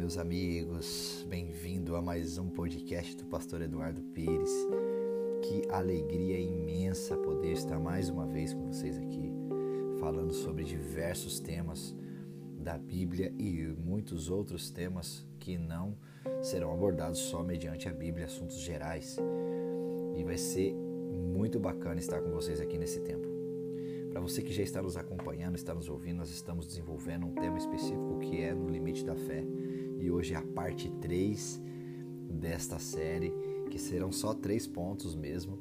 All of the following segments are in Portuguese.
meus amigos, bem-vindo a mais um podcast do Pastor Eduardo Pires. Que alegria imensa poder estar mais uma vez com vocês aqui, falando sobre diversos temas da Bíblia e muitos outros temas que não serão abordados só mediante a Bíblia, assuntos gerais. E vai ser muito bacana estar com vocês aqui nesse tempo. Para você que já está nos acompanhando, está nos ouvindo, nós estamos desenvolvendo um tema específico que é no limite da fé. E hoje é a parte 3 desta série, que serão só três pontos mesmo,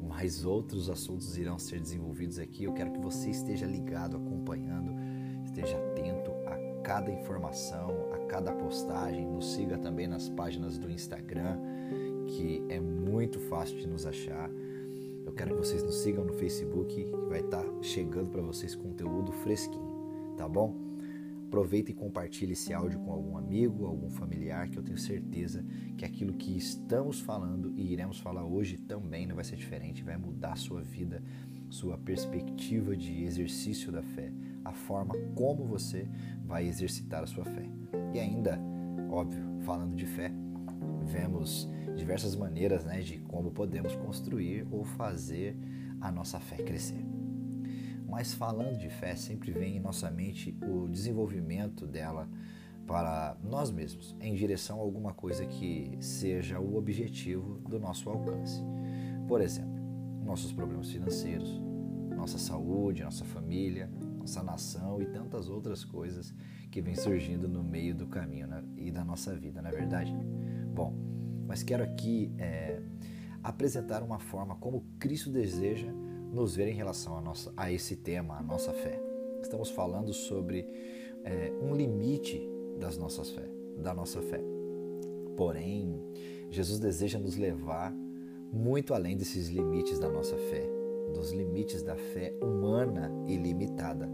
mas outros assuntos irão ser desenvolvidos aqui. Eu quero que você esteja ligado, acompanhando, esteja atento a cada informação, a cada postagem. Nos siga também nas páginas do Instagram, que é muito fácil de nos achar. Eu quero que vocês nos sigam no Facebook, que vai estar tá chegando para vocês conteúdo fresquinho, tá bom? Aproveita e compartilhe esse áudio com algum amigo, algum familiar, que eu tenho certeza que aquilo que estamos falando e iremos falar hoje também não vai ser diferente, vai mudar a sua vida, sua perspectiva de exercício da fé, a forma como você vai exercitar a sua fé. E ainda, óbvio, falando de fé, vemos diversas maneiras né, de como podemos construir ou fazer a nossa fé crescer. Mas falando de fé, sempre vem em nossa mente o desenvolvimento dela para nós mesmos, em direção a alguma coisa que seja o objetivo do nosso alcance. Por exemplo, nossos problemas financeiros, nossa saúde, nossa família, nossa nação e tantas outras coisas que vêm surgindo no meio do caminho né, e da nossa vida, na é verdade? Bom, mas quero aqui é, apresentar uma forma como Cristo deseja nos ver em relação a, nossa, a esse tema, a nossa fé. Estamos falando sobre é, um limite das nossas fé, da nossa fé. Porém, Jesus deseja nos levar muito além desses limites da nossa fé, dos limites da fé humana e limitada.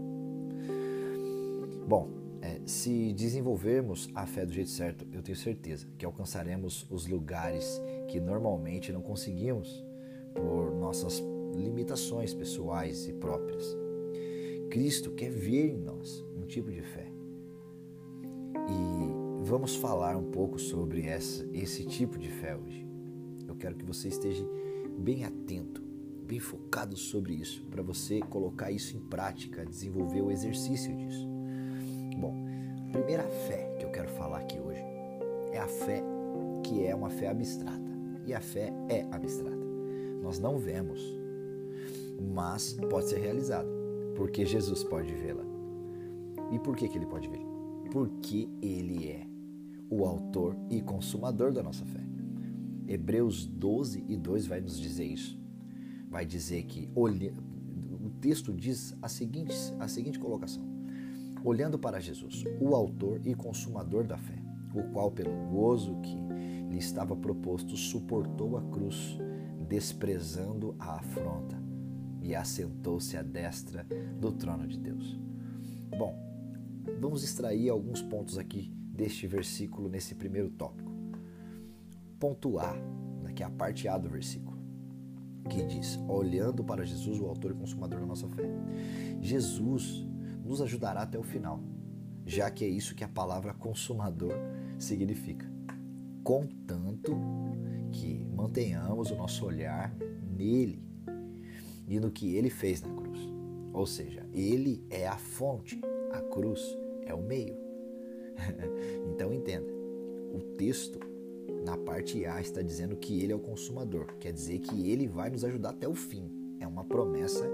Bom, é, se desenvolvermos a fé do jeito certo, eu tenho certeza que alcançaremos os lugares que normalmente não conseguimos por nossas limitações pessoais e próprias. Cristo quer ver em nós um tipo de fé. E vamos falar um pouco sobre essa, esse tipo de fé hoje. Eu quero que você esteja bem atento, bem focado sobre isso, para você colocar isso em prática, desenvolver o exercício disso. Bom, a primeira fé que eu quero falar aqui hoje é a fé que é uma fé abstrata. E a fé é abstrata. Nós não vemos, mas pode ser realizada, porque Jesus pode vê-la. E por que, que ele pode vê-la? Porque ele é o autor e consumador da nossa fé. Hebreus 12 e 2 vai nos dizer isso. Vai dizer que o texto diz a seguinte, a seguinte colocação: olhando para Jesus, o autor e consumador da fé, o qual, pelo gozo que lhe estava proposto, suportou a cruz, desprezando a afronta, e assentou-se à destra do trono de Deus. Bom, vamos extrair alguns pontos aqui deste versículo nesse primeiro tópico. Ponto A, né, que é a parte A do versículo, que diz: olhando para Jesus, o autor e consumador da nossa fé. Jesus nos ajudará até o final, já que é isso que a palavra consumador significa. Contanto que mantenhamos o nosso olhar nele e no que ele fez na cruz. Ou seja, ele é a fonte, a cruz é o meio. então entenda, o texto na parte A está dizendo que ele é o consumador, quer dizer que ele vai nos ajudar até o fim. É uma promessa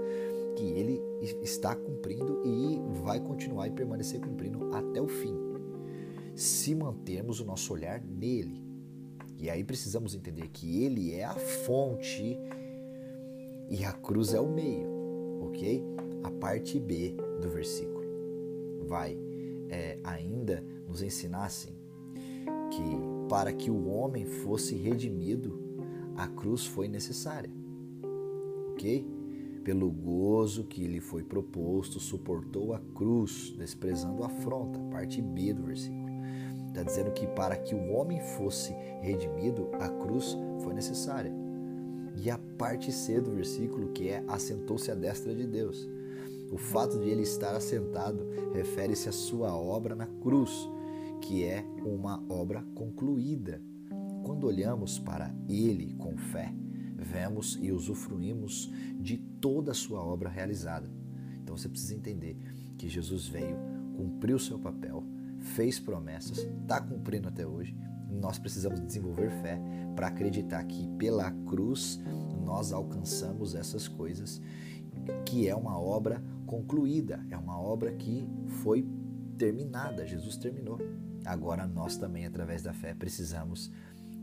que ele está cumprindo e vai continuar e permanecer cumprindo até o fim. Se mantermos o nosso olhar nele. E aí precisamos entender que ele é a fonte e a cruz é o meio, ok? A parte B do versículo vai é, ainda nos ensinar assim que para que o homem fosse redimido, a cruz foi necessária, ok? Pelo gozo que lhe foi proposto, suportou a cruz, desprezando a afronta. Parte B do versículo. Está dizendo que para que o homem fosse redimido, a cruz foi necessária. E a parte C do versículo, que é assentou-se à destra de Deus. O fato de ele estar assentado refere-se à sua obra na cruz, que é uma obra concluída. Quando olhamos para Ele com fé, vemos e usufruímos de toda a sua obra realizada. Então você precisa entender que Jesus veio, cumpriu seu papel, fez promessas, está cumprindo até hoje. Nós precisamos desenvolver fé para acreditar que pela cruz nós alcançamos essas coisas, que é uma obra concluída, é uma obra que foi terminada, Jesus terminou. Agora nós também, através da fé, precisamos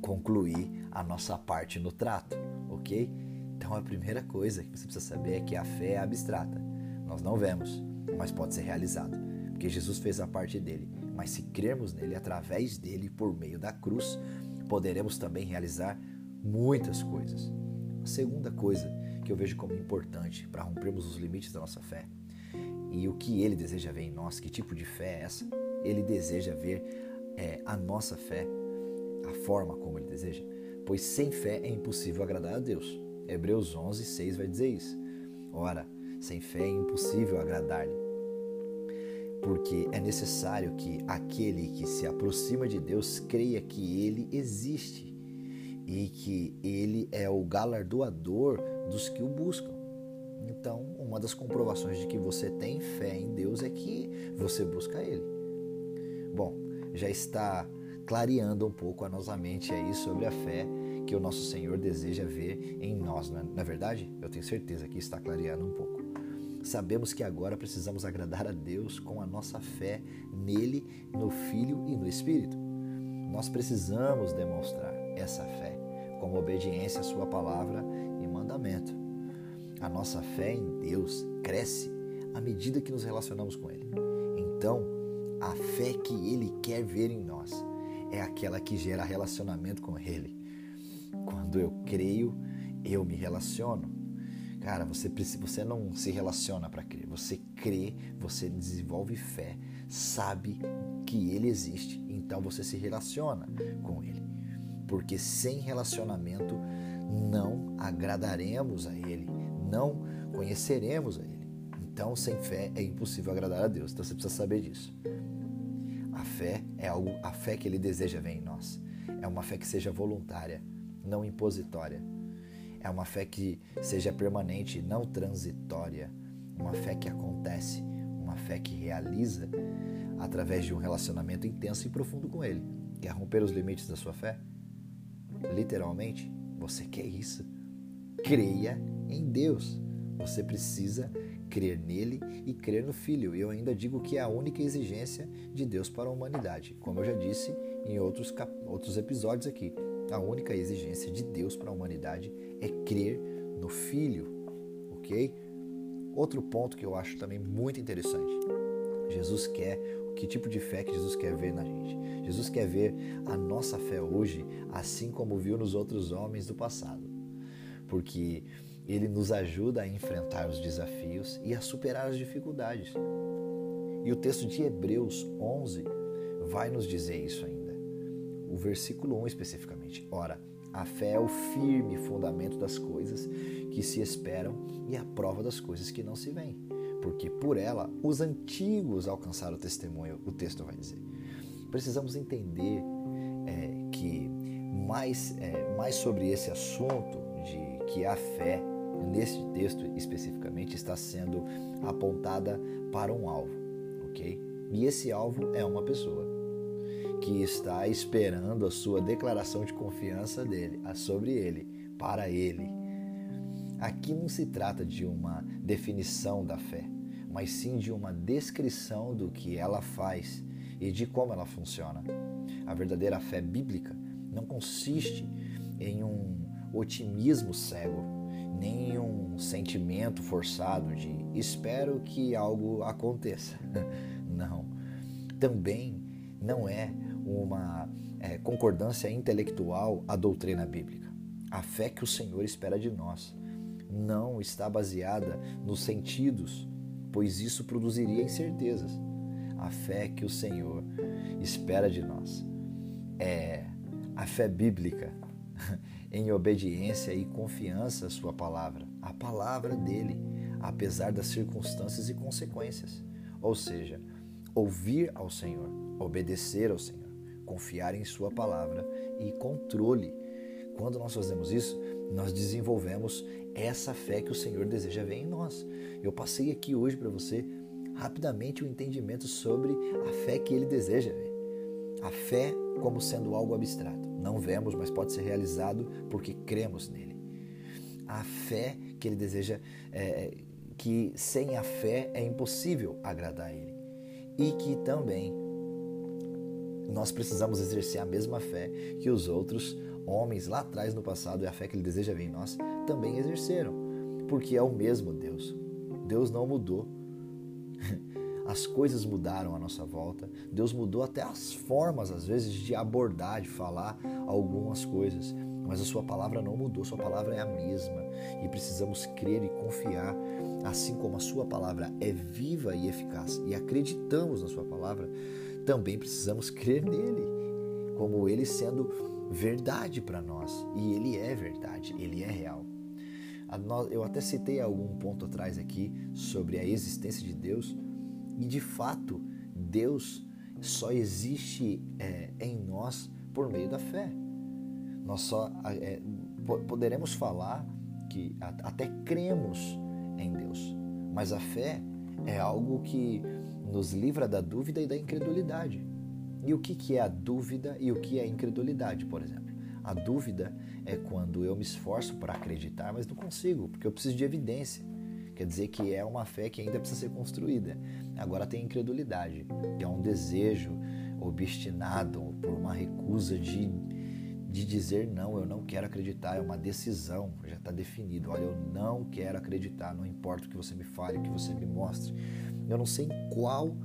concluir a nossa parte no trato, ok? Então a primeira coisa que você precisa saber é que a fé é abstrata. Nós não vemos, mas pode ser realizado, porque Jesus fez a parte dele. Mas se crermos nele, através dele, por meio da cruz, poderemos também realizar muitas coisas. A segunda coisa que eu vejo como importante para rompermos os limites da nossa fé e o que ele deseja ver em nós, que tipo de fé é essa? Ele deseja ver é, a nossa fé, a forma como ele deseja, pois sem fé é impossível agradar a Deus. Hebreus 11, 6 vai dizer isso. Ora, sem fé é impossível agradar-lhe, porque é necessário que aquele que se aproxima de Deus creia que ele existe e que ele é o galardoador dos que o buscam. Então, uma das comprovações de que você tem fé em Deus é que você busca Ele. Bom, já está clareando um pouco a nossa mente aí sobre a fé que o nosso Senhor deseja ver em nós, não é, não é verdade? Eu tenho certeza que está clareando um pouco. Sabemos que agora precisamos agradar a Deus com a nossa fé nele, no Filho e no Espírito. Nós precisamos demonstrar essa fé como obediência à Sua palavra e mandamento. A nossa fé em Deus cresce à medida que nos relacionamos com Ele. Então, a fé que Ele quer ver em nós é aquela que gera relacionamento com Ele. Quando eu creio, eu me relaciono. Cara, você, você não se relaciona para crer. Você crê, você desenvolve fé, sabe que Ele existe, então você se relaciona com Ele. Porque sem relacionamento não agradaremos a Ele não conheceremos a Ele. Então, sem fé é impossível agradar a Deus. Então, você precisa saber disso. A fé é algo, a fé que Ele deseja ver em nós. É uma fé que seja voluntária, não impositória. É uma fé que seja permanente, não transitória. Uma fé que acontece, uma fé que realiza através de um relacionamento intenso e profundo com Ele. Quer romper os limites da sua fé? Literalmente, você quer isso? Creia em Deus. Você precisa crer nele e crer no Filho. E eu ainda digo que é a única exigência de Deus para a humanidade. Como eu já disse em outros, outros episódios aqui, a única exigência de Deus para a humanidade é crer no Filho, ok? Outro ponto que eu acho também muito interessante. Jesus quer, que tipo de fé que Jesus quer ver na gente? Jesus quer ver a nossa fé hoje, assim como viu nos outros homens do passado. Porque ele nos ajuda a enfrentar os desafios e a superar as dificuldades. E o texto de Hebreus 11 vai nos dizer isso ainda. O versículo 1 especificamente. Ora, a fé é o firme fundamento das coisas que se esperam e a prova das coisas que não se veem. Porque por ela os antigos alcançaram o testemunho, o texto vai dizer. Precisamos entender é, que mais, é, mais sobre esse assunto de que a fé nesse texto especificamente está sendo apontada para um alvo, ok? E esse alvo é uma pessoa que está esperando a sua declaração de confiança dele, sobre ele, para ele. Aqui não se trata de uma definição da fé, mas sim de uma descrição do que ela faz e de como ela funciona. A verdadeira fé bíblica não consiste em um otimismo cego, nem um sentimento forçado de espero que algo aconteça. Não. Também não é uma é, concordância intelectual à doutrina bíblica. A fé que o Senhor espera de nós não está baseada nos sentidos, pois isso produziria incertezas. A fé que o Senhor espera de nós é a fé bíblica em obediência e confiança à Sua palavra, a palavra dele, apesar das circunstâncias e consequências. Ou seja, ouvir ao Senhor, obedecer ao Senhor, confiar em Sua palavra e controle. Quando nós fazemos isso, nós desenvolvemos essa fé que o Senhor deseja ver em nós. Eu passei aqui hoje para você rapidamente o um entendimento sobre a fé que Ele deseja ver. A fé como sendo algo abstrato. Não vemos, mas pode ser realizado porque cremos nele. A fé que Ele deseja, é, que sem a fé é impossível agradar a Ele. E que também nós precisamos exercer a mesma fé que os outros homens lá atrás no passado e a fé que ele deseja ver em nós também exerceram, porque é o mesmo Deus. Deus não mudou. As coisas mudaram à nossa volta. Deus mudou até as formas, às vezes, de abordar, de falar algumas coisas. Mas a sua palavra não mudou, sua palavra é a mesma. E precisamos crer e confiar, assim como a sua palavra é viva e eficaz, e acreditamos na sua palavra, também precisamos crer nele, como ele sendo verdade para nós. E ele é verdade, ele é real. Eu até citei algum ponto atrás aqui sobre a existência de Deus, e de fato, Deus só existe é, em nós por meio da fé. Nós só é, poderemos falar que até cremos em Deus, mas a fé é algo que nos livra da dúvida e da incredulidade. E o que, que é a dúvida e o que é a incredulidade, por exemplo? A dúvida é quando eu me esforço para acreditar, mas não consigo, porque eu preciso de evidência. Quer dizer que é uma fé que ainda precisa ser construída. Agora tem incredulidade, que é um desejo obstinado por uma recusa de, de dizer não, eu não quero acreditar, é uma decisão, já está definido. Olha, eu não quero acreditar, não importa o que você me fale, o que você me mostre. Eu não sei em qual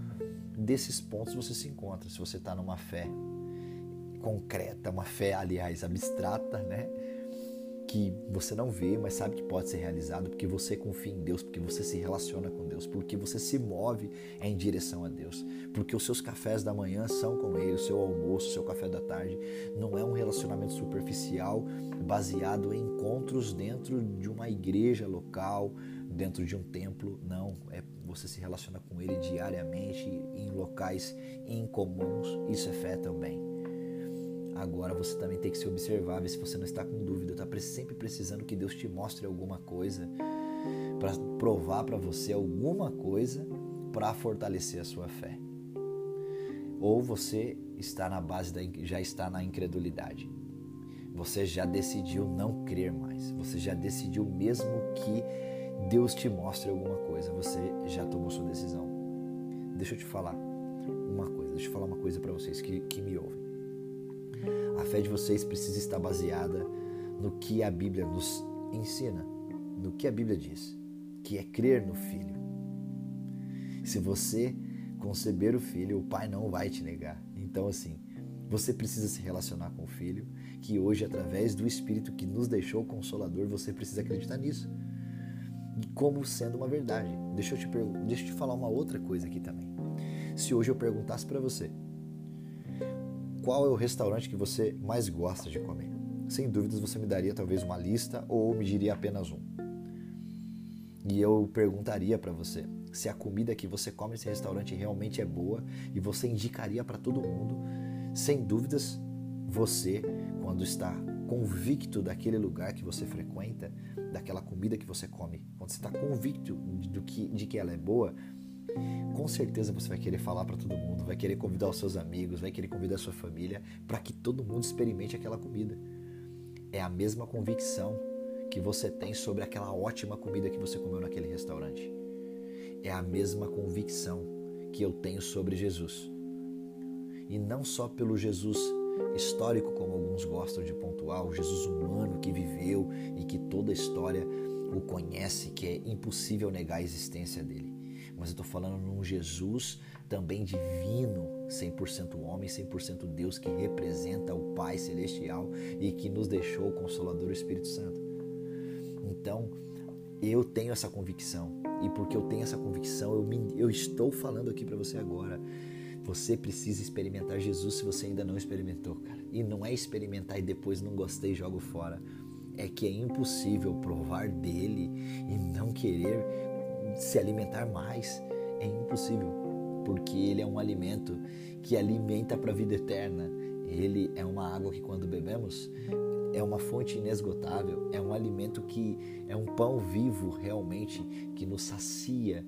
desses pontos você se encontra. Se você está numa fé concreta, uma fé, aliás, abstrata, né? Que você não vê, mas sabe que pode ser realizado porque você confia em Deus, porque você se relaciona com Deus, porque você se move em direção a Deus, porque os seus cafés da manhã são com Ele, o seu almoço, o seu café da tarde. Não é um relacionamento superficial baseado em encontros dentro de uma igreja local, dentro de um templo, não. É você se relaciona com ele diariamente em locais incomuns. Isso é fé também. Agora você também tem que se observar, ver se você não está com dúvida, está sempre precisando que Deus te mostre alguma coisa para provar para você alguma coisa para fortalecer a sua fé. Ou você está na base da já está na incredulidade. Você já decidiu não crer mais. Você já decidiu mesmo que Deus te mostre alguma coisa, você já tomou sua decisão. Deixa eu te falar uma coisa, deixa eu falar uma coisa para vocês que, que me ouvem. A fé de vocês precisa estar baseada no que a Bíblia nos ensina, no que a Bíblia diz, que é crer no Filho. Se você conceber o Filho, o Pai não vai te negar. Então, assim, você precisa se relacionar com o Filho, que hoje, através do Espírito que nos deixou consolador, você precisa acreditar nisso como sendo uma verdade. Deixa eu te, deixa eu te falar uma outra coisa aqui também. Se hoje eu perguntasse para você qual é o restaurante que você mais gosta de comer, sem dúvidas você me daria talvez uma lista ou me diria apenas um. E eu perguntaria para você se a comida que você come nesse restaurante realmente é boa e você indicaria para todo mundo, sem dúvidas, você, quando está convicto daquele lugar que você frequenta, daquela comida que você come, quando você está convicto do que, de que ela é boa, com certeza você vai querer falar para todo mundo, vai querer convidar os seus amigos, vai querer convidar a sua família para que todo mundo experimente aquela comida. É a mesma convicção que você tem sobre aquela ótima comida que você comeu naquele restaurante. É a mesma convicção que eu tenho sobre Jesus. E não só pelo Jesus histórico, como alguns gostam de pontuar, o Jesus humano que viveu e que toda a história o conhece, que é impossível negar a existência dele. Mas eu estou falando num Jesus também divino, 100% homem, 100% Deus, que representa o Pai Celestial e que nos deixou o Consolador o Espírito Santo. Então, eu tenho essa convicção. E porque eu tenho essa convicção, eu, me, eu estou falando aqui para você agora. Você precisa experimentar Jesus se você ainda não experimentou, cara. E não é experimentar e depois não gostei e jogo fora. É que é impossível provar dele e não querer se alimentar mais. É impossível. porque ele é um alimento que alimenta para a vida eterna. Ele é uma água que quando bebemos é uma fonte inesgotável, é um alimento que é um pão vivo realmente que nos sacia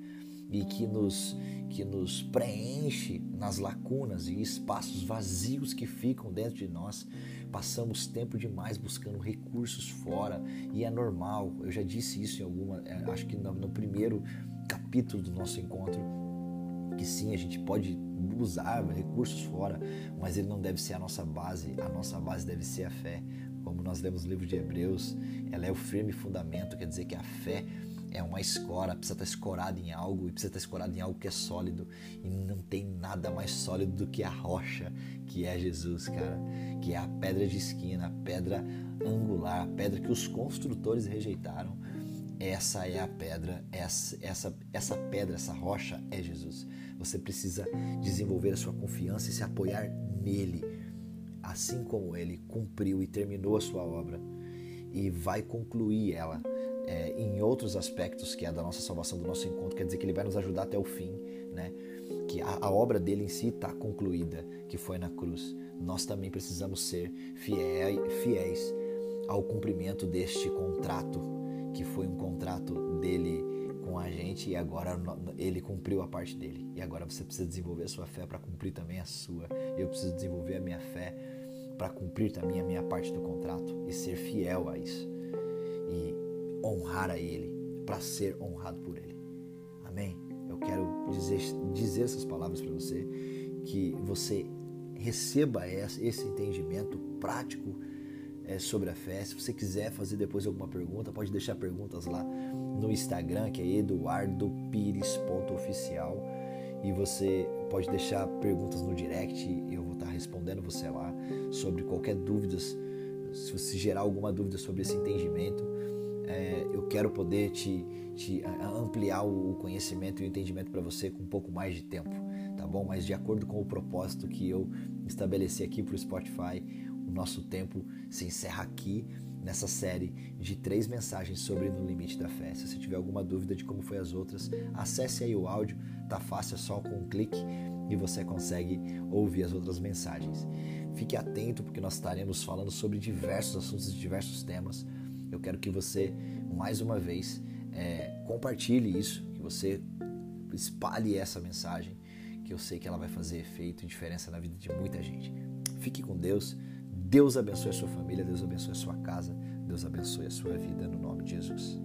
e que nos que nos preenche nas lacunas e espaços vazios que ficam dentro de nós. Passamos tempo demais buscando recursos fora e é normal. Eu já disse isso em alguma, é, acho que no, no primeiro capítulo do nosso encontro, que sim, a gente pode usar recursos fora, mas ele não deve ser a nossa base. A nossa base deve ser a fé. Como nós lemos no livro de Hebreus, ela é o firme fundamento, quer dizer que a fé é uma escora, precisa estar escorada em algo e precisa estar escorada em algo que é sólido. E não tem nada mais sólido do que a rocha, que é Jesus, cara. Que é a pedra de esquina, a pedra angular, a pedra que os construtores rejeitaram. Essa é a pedra, essa, essa, essa pedra, essa rocha é Jesus. Você precisa desenvolver a sua confiança e se apoiar nele, assim como ele cumpriu e terminou a sua obra e vai concluir ela é, em outros aspectos que é da nossa salvação, do nosso encontro, quer dizer que ele vai nos ajudar até o fim, né? Que a, a obra dele em si está concluída, que foi na cruz. Nós também precisamos ser fiéis, fiéis ao cumprimento deste contrato, que foi um contrato dele com a gente e agora ele cumpriu a parte dele. E agora você precisa desenvolver a sua fé para cumprir também a sua. Eu preciso desenvolver a minha fé para cumprir também a minha parte do contrato e ser fiel a isso. Honrar a Ele, para ser honrado por Ele. Amém? Eu quero dizer, dizer essas palavras para você, que você receba esse entendimento prático é, sobre a fé. Se você quiser fazer depois alguma pergunta, pode deixar perguntas lá no Instagram, que é eduardopires.oficial. E você pode deixar perguntas no direct, eu vou estar respondendo você lá sobre qualquer dúvida. Se você gerar alguma dúvida sobre esse entendimento, é, eu quero poder te, te ampliar o conhecimento e o entendimento para você com um pouco mais de tempo, tá bom? Mas de acordo com o propósito que eu estabeleci aqui para o Spotify, o nosso tempo se encerra aqui nessa série de três mensagens sobre No Limite da Fé. Se você tiver alguma dúvida de como foi as outras, acesse aí o áudio, tá fácil, é só com um clique e você consegue ouvir as outras mensagens. Fique atento porque nós estaremos falando sobre diversos assuntos e diversos temas eu quero que você, mais uma vez, é, compartilhe isso, que você espalhe essa mensagem, que eu sei que ela vai fazer efeito e diferença na vida de muita gente. Fique com Deus. Deus abençoe a sua família, Deus abençoe a sua casa, Deus abençoe a sua vida no nome de Jesus.